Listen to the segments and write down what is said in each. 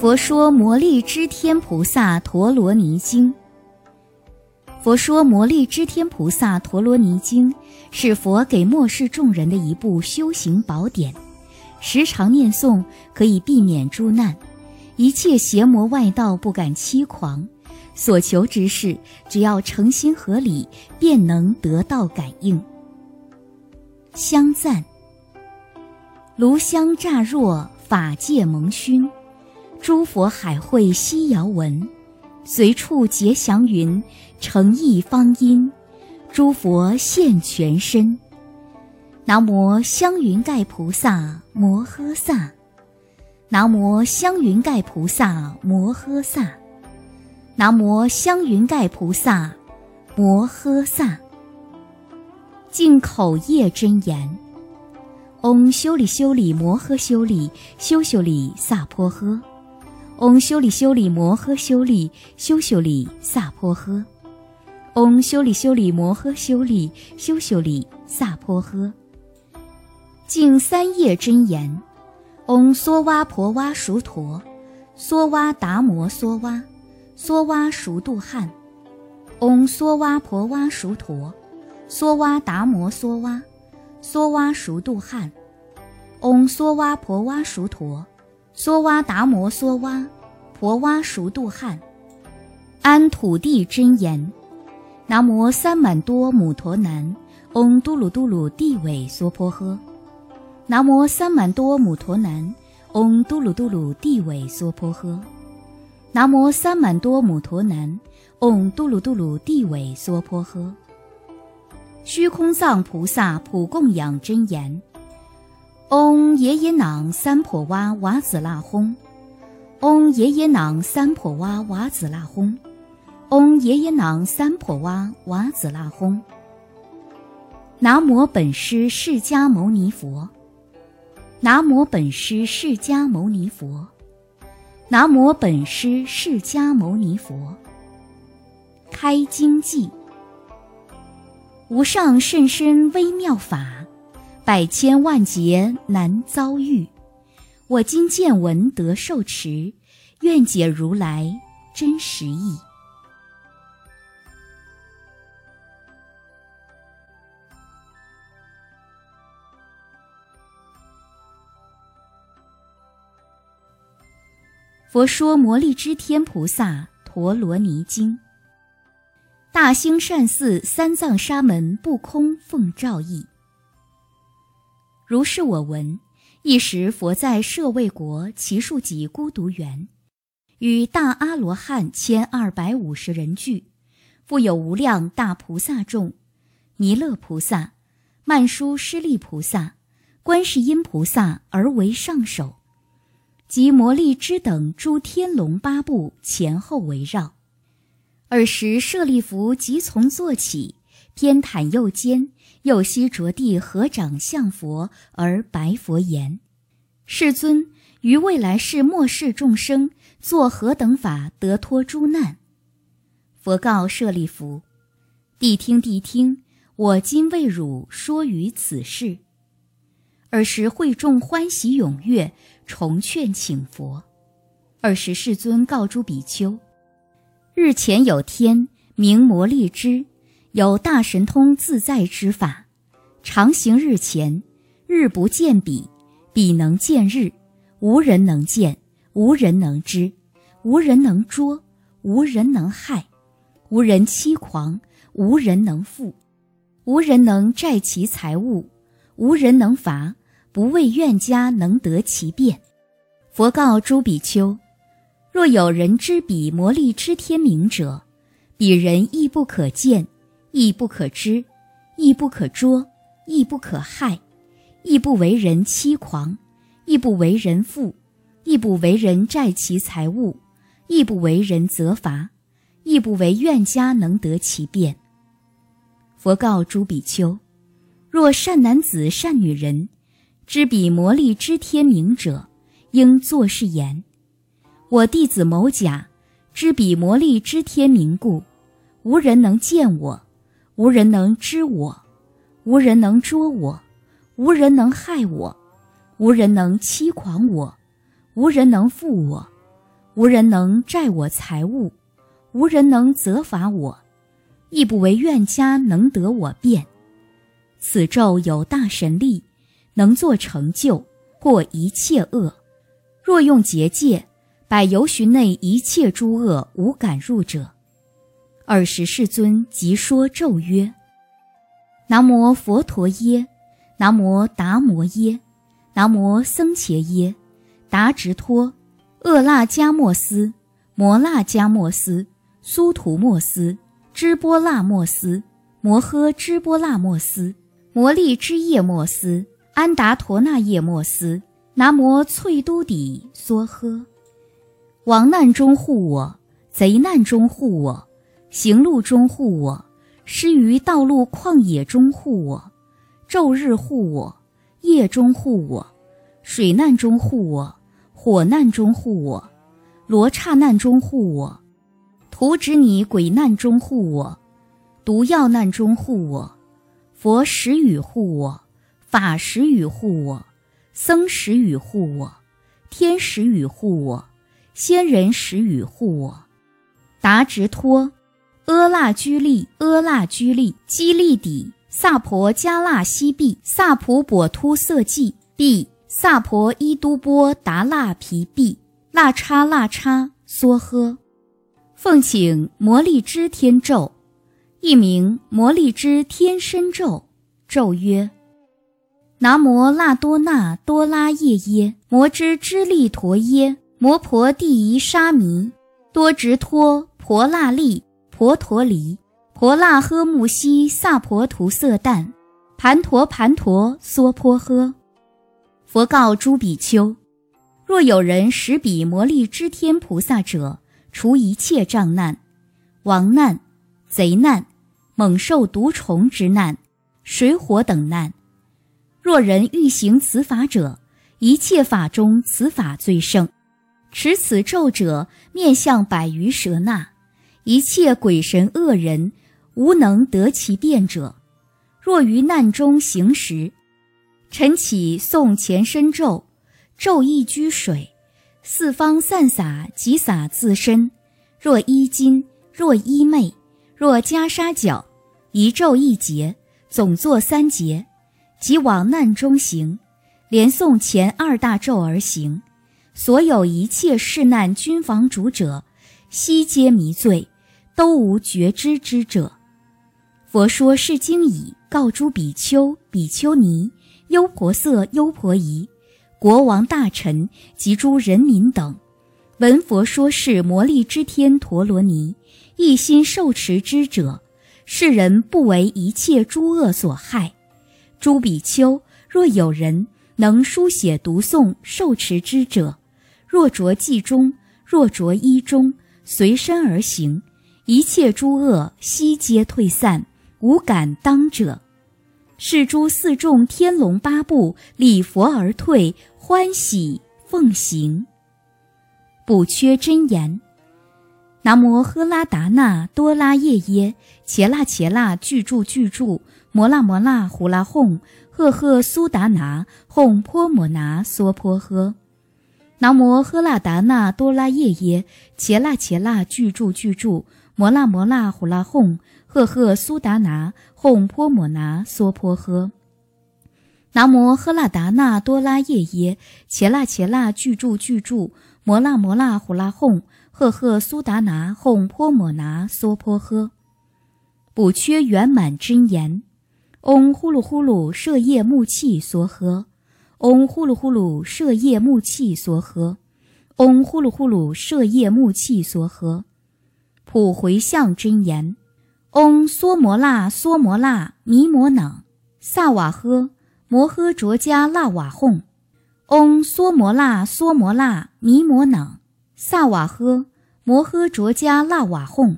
佛说摩利支天菩萨陀罗尼经。佛说摩利支天菩萨陀罗尼经是佛给末世众人的一部修行宝典，时常念诵可以避免诸难，一切邪魔外道不敢欺狂，所求之事只要诚心合理，便能得到感应。香赞，炉香乍若，法界蒙熏。诸佛海会悉遥闻，随处结祥云，诚意方音，诸佛现全身。南无香云盖菩萨摩诃萨，南无香云盖菩萨摩诃萨，南无香云盖菩萨摩诃萨。净口业真言：嗡修利修利摩诃修利修修利萨婆诃。嗡修利修利摩诃修利修修利萨婆诃，嗡修利修利摩诃修利修修利萨婆诃。净三业真言：嗡梭哇婆哇熟陀，梭哇达摩梭哇，梭哇熟度汉。嗡梭哇婆哇熟陀，梭哇达摩梭哇，梭哇熟度汉。嗡梭哇婆哇熟陀。梭哇达摩梭哇，婆哇熟度汉，安土地真言，南无三满多母陀南，嗡嘟噜嘟噜地尾娑婆诃，南无三满多母陀南，嗡嘟噜嘟噜地尾娑婆诃，南无三满多母陀南，嗡嘟噜嘟噜地尾娑婆诃。虚空藏菩萨普供养真言。嗡耶耶囊三婆哇瓦子那吽，嗡耶耶囊三婆哇瓦子那吽，嗡耶耶囊三婆哇瓦子那吽。南无本师释迦牟尼佛，南无本师释迦牟尼佛，南无本师释迦牟尼佛。开经记，无上甚深微妙法。百千万劫难遭遇，我今见闻得受持，愿解如来真实义。佛说摩利支天菩萨陀罗尼经，大兴善寺三藏沙门不空奉诏译。如是我闻，一时佛在舍卫国祇树给孤独园，与大阿罗汉千二百五十人聚，复有无量大菩萨众，弥勒菩萨、曼殊师利菩萨、观世音菩萨而为上首，及摩利支等诸天龙八部前后围绕。尔时舍利弗即从坐起，偏袒右肩。右膝着地，合掌向佛而白佛言：“世尊，于未来世末世众生，作何等法得脱诸难？”佛告舍利弗：“谛听，谛听！我今为汝说于此事。”尔时会众欢喜踊跃，重劝请佛。尔时世尊告诸比丘：“日前有天，名摩利支。”有大神通自在之法，常行日前，日不见彼，彼能见日，无人能见，无人能知，无人能捉，无人能害，无人欺狂，无人能负，无人能债其财物，无人能罚，不为怨家能得其便。佛告诸比丘：若有人知彼魔力之天明者，彼人亦不可见。亦不可知，亦不可捉，亦不可害，亦不为人欺狂，亦不为人负，亦不为人债其财物，亦不为人责罚，亦不为怨家能得其便。佛告诸比丘：若善男子、善女人，知彼魔力之天明者，应作是言：我弟子某甲，知彼魔力之天明故，无人能见我。无人能知我，无人能捉我，无人能害我，无人能欺狂我，无人能负我，无人能债我财物，无人能责罚我，亦不为怨家能得我便。此咒有大神力，能作成就，破一切恶。若用结界，百由旬内一切诸恶无敢入者。尔时世尊即说咒曰：“南无佛陀耶，南无达摩耶，南无僧伽耶，达直托，厄那迦莫斯，摩那迦莫斯，苏图莫斯，支波那莫斯，摩诃支波那莫斯，摩利支叶莫斯，安达陀那叶莫斯，南无翠都底梭诃。亡难中护我，贼难中护我。”行路中护我，失于道路旷野中护我，昼日护我，夜中护我，水难中护我，火难中护我，罗刹难中护我，图指你鬼难中护我，毒药难中护我，佛时语护我，法时语护我，僧时语护我，天时语护我，仙人时语护我，达直托。阿那居利，阿那居利，基利底，萨婆迦那西毕，萨普果突色季毕，萨婆伊都波达那皮毕，那叉那叉梭诃。奉请摩利支天咒，一名摩利支天身咒。咒曰：南无那多那多拉耶耶，摩支支利陀耶，摩婆地夷沙弥，多直托婆那利。婆陀离，婆那诃木悉萨婆图色旦，盘陀盘陀娑婆诃。佛告诸比丘：若有人识彼摩利支天菩萨者，除一切障难、亡难、贼难、猛兽毒虫之难、水火等难。若人欲行此法者，一切法中此法最胜。持此咒者，面向百余蛇那。一切鬼神恶人，无能得其变者。若于难中行时，晨起诵前身咒，咒意居水，四方散洒，即洒自身。若衣襟，若衣袂，若袈裟角，一咒一节，总作三节，即往难中行，连诵前二大咒而行。所有一切世难均防主者，悉皆迷醉。都无觉知之者。佛说是经已，告诸比丘、比丘尼、优婆塞、优婆夷、国王大臣及诸人民等，闻佛说是魔力之天陀罗尼，一心受持之者，世人不为一切诸恶所害。诸比丘，若有人能书写读诵受持之者，若着记中，若着衣中，随身而行。一切诸恶悉皆退散，无敢当者。是诸四众天龙八部礼佛而退，欢喜奉行。补缺真言：南无喝拉达那多拉耶耶，伽那伽那具住具住，摩那摩那呼啦哄，赫赫苏达那吽婆摩那娑婆诃。南无喝拉达那多拉耶耶，伽那伽那具住具住。摩那摩那呼啦哄，赫赫苏达拿哄泼摩拿娑婆诃。南无喝啦达那多拉耶耶，伽那伽那具住具住。摩那摩那呼啦哄，赫赫苏达拿哄泼摩拿娑婆诃。补缺圆满真言：嗡呼噜呼噜舍夜木气梭诃。嗡呼噜呼噜舍夜木气梭诃。嗡呼噜呼噜舍夜木气梭诃。普回向真言：嗡梭摩那梭摩那弥摩那萨瓦诃摩诃卓迦那瓦吽。嗡梭摩那梭摩那弥摩那萨瓦诃摩诃卓迦那瓦吽。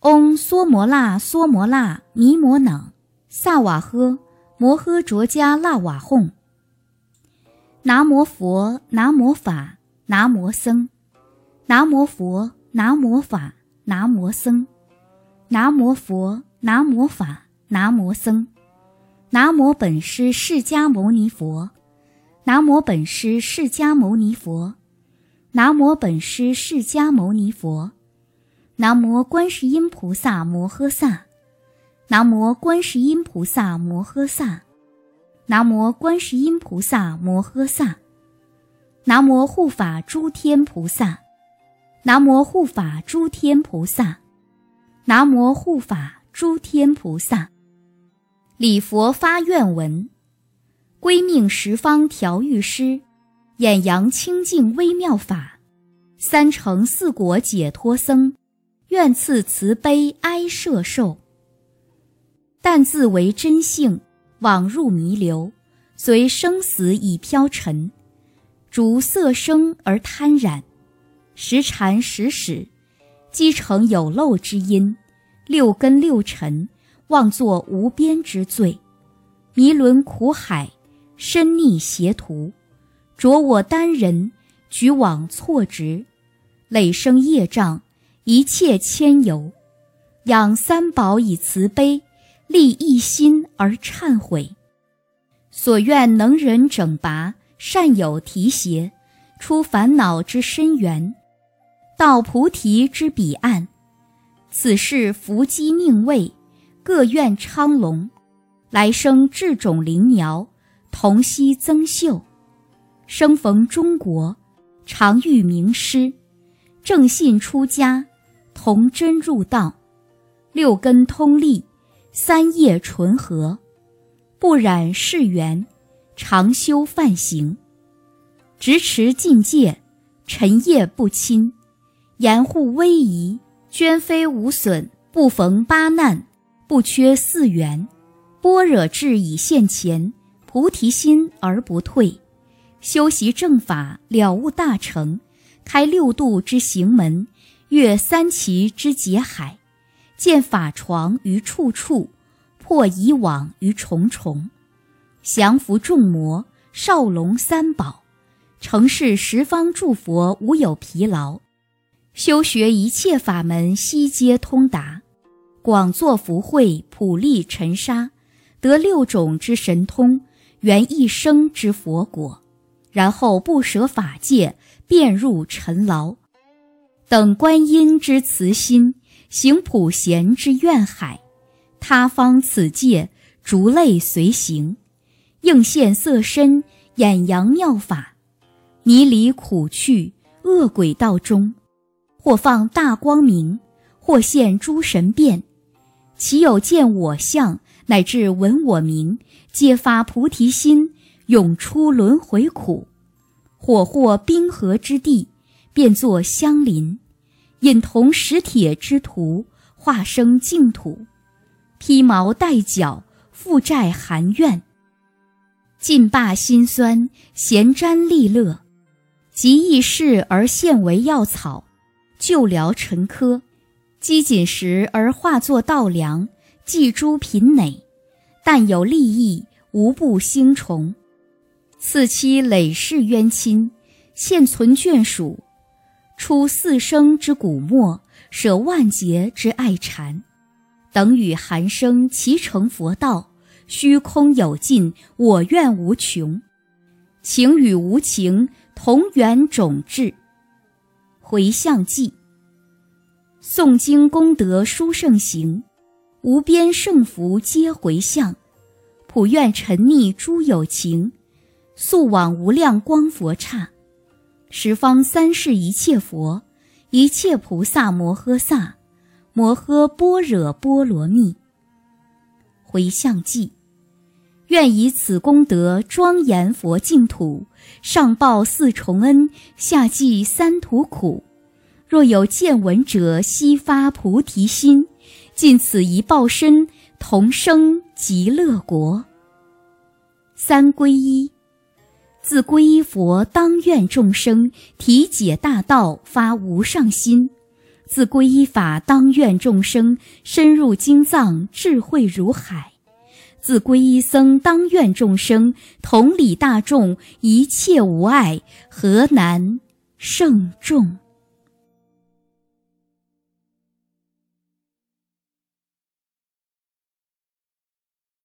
嗡梭摩那梭摩那弥摩那萨瓦诃摩诃卓迦那瓦吽。南无佛，南无法，南无僧。南无佛，南无法。南无僧，南无佛，南无法，南无僧，南无本师释迦牟尼佛，南无本师释迦牟尼佛，南无本师释迦牟尼佛，南无观世音菩萨摩诃萨，南无观世音菩萨摩诃萨，南无观世音菩萨摩诃萨，南无护法诸天菩萨，南无护法诸天菩萨，南无护法诸天菩萨。礼佛发愿文，归命十方调御师，演扬清净微妙法，三乘四果解脱僧，愿赐慈悲哀摄受。但自为真性，枉入弥流，随生死已飘沉，逐色声而贪染，时禅时始，积成有漏之因，六根六尘。妄作无边之罪，迷轮苦海，深溺邪途，着我单人，举往错执，累生业障，一切牵由。养三宝以慈悲，立一心而忏悔。所愿能人整拔，善友提携，出烦恼之深渊，到菩提之彼岸。此事伏击宁位。各愿昌隆，来生智种灵苗，同悉增秀。生逢中国，常遇名师，正信出家，同真入道。六根通利，三业纯和，不染世缘，常修梵行，执持禁戒，尘业不侵，严护威仪，捐非无损，不逢八难。不缺四缘，般若智已现前，菩提心而不退，修习正法了悟大成，开六度之行门，越三奇之劫海，见法床于处处，破以往于重重，降伏众魔，少龙三宝，成事十方诸佛无有疲劳，修学一切法门悉皆通达。广作福慧，普利尘沙，得六种之神通，圆一生之佛果，然后不舍法界，便入尘劳。等观音之慈心，行普贤之愿海，他方此界，逐类随行，应现色身，演扬妙法，泥离苦趣，恶鬼道中，或放大光明，或现诸神变。岂有见我相，乃至闻我名，皆发菩提心，永出轮回苦；火或冰河之地，变作香林，引铜石铁之徒，化生净土，披毛戴角，负债含怨，尽罢辛酸，咸沾利乐，极易事而现为药草，救疗沉疴。积锦时而化作稻粱，寄诸贫馁，但有利益，无不兴崇。此期累世冤亲，现存眷属，出四生之古墨，舍万劫之爱禅，等与寒生齐成佛道，虚空有尽，我愿无穷，情与无情同源种质，回向记。诵经功德殊胜行，无边胜福皆回向，普愿沉溺诸有情，速往无量光佛刹，十方三世一切佛，一切菩萨摩诃萨，摩诃般若波罗蜜。回向记，愿以此功德庄严佛净土，上报四重恩，下济三途苦。若有见闻者，悉发菩提心，尽此一报身，同生极乐国。三皈依，自皈依佛，当愿众生体解大道，发无上心；自皈依法，当愿众生深入经藏，智慧如海；自皈依僧，当愿众生同理大众，一切无碍，何难胜众？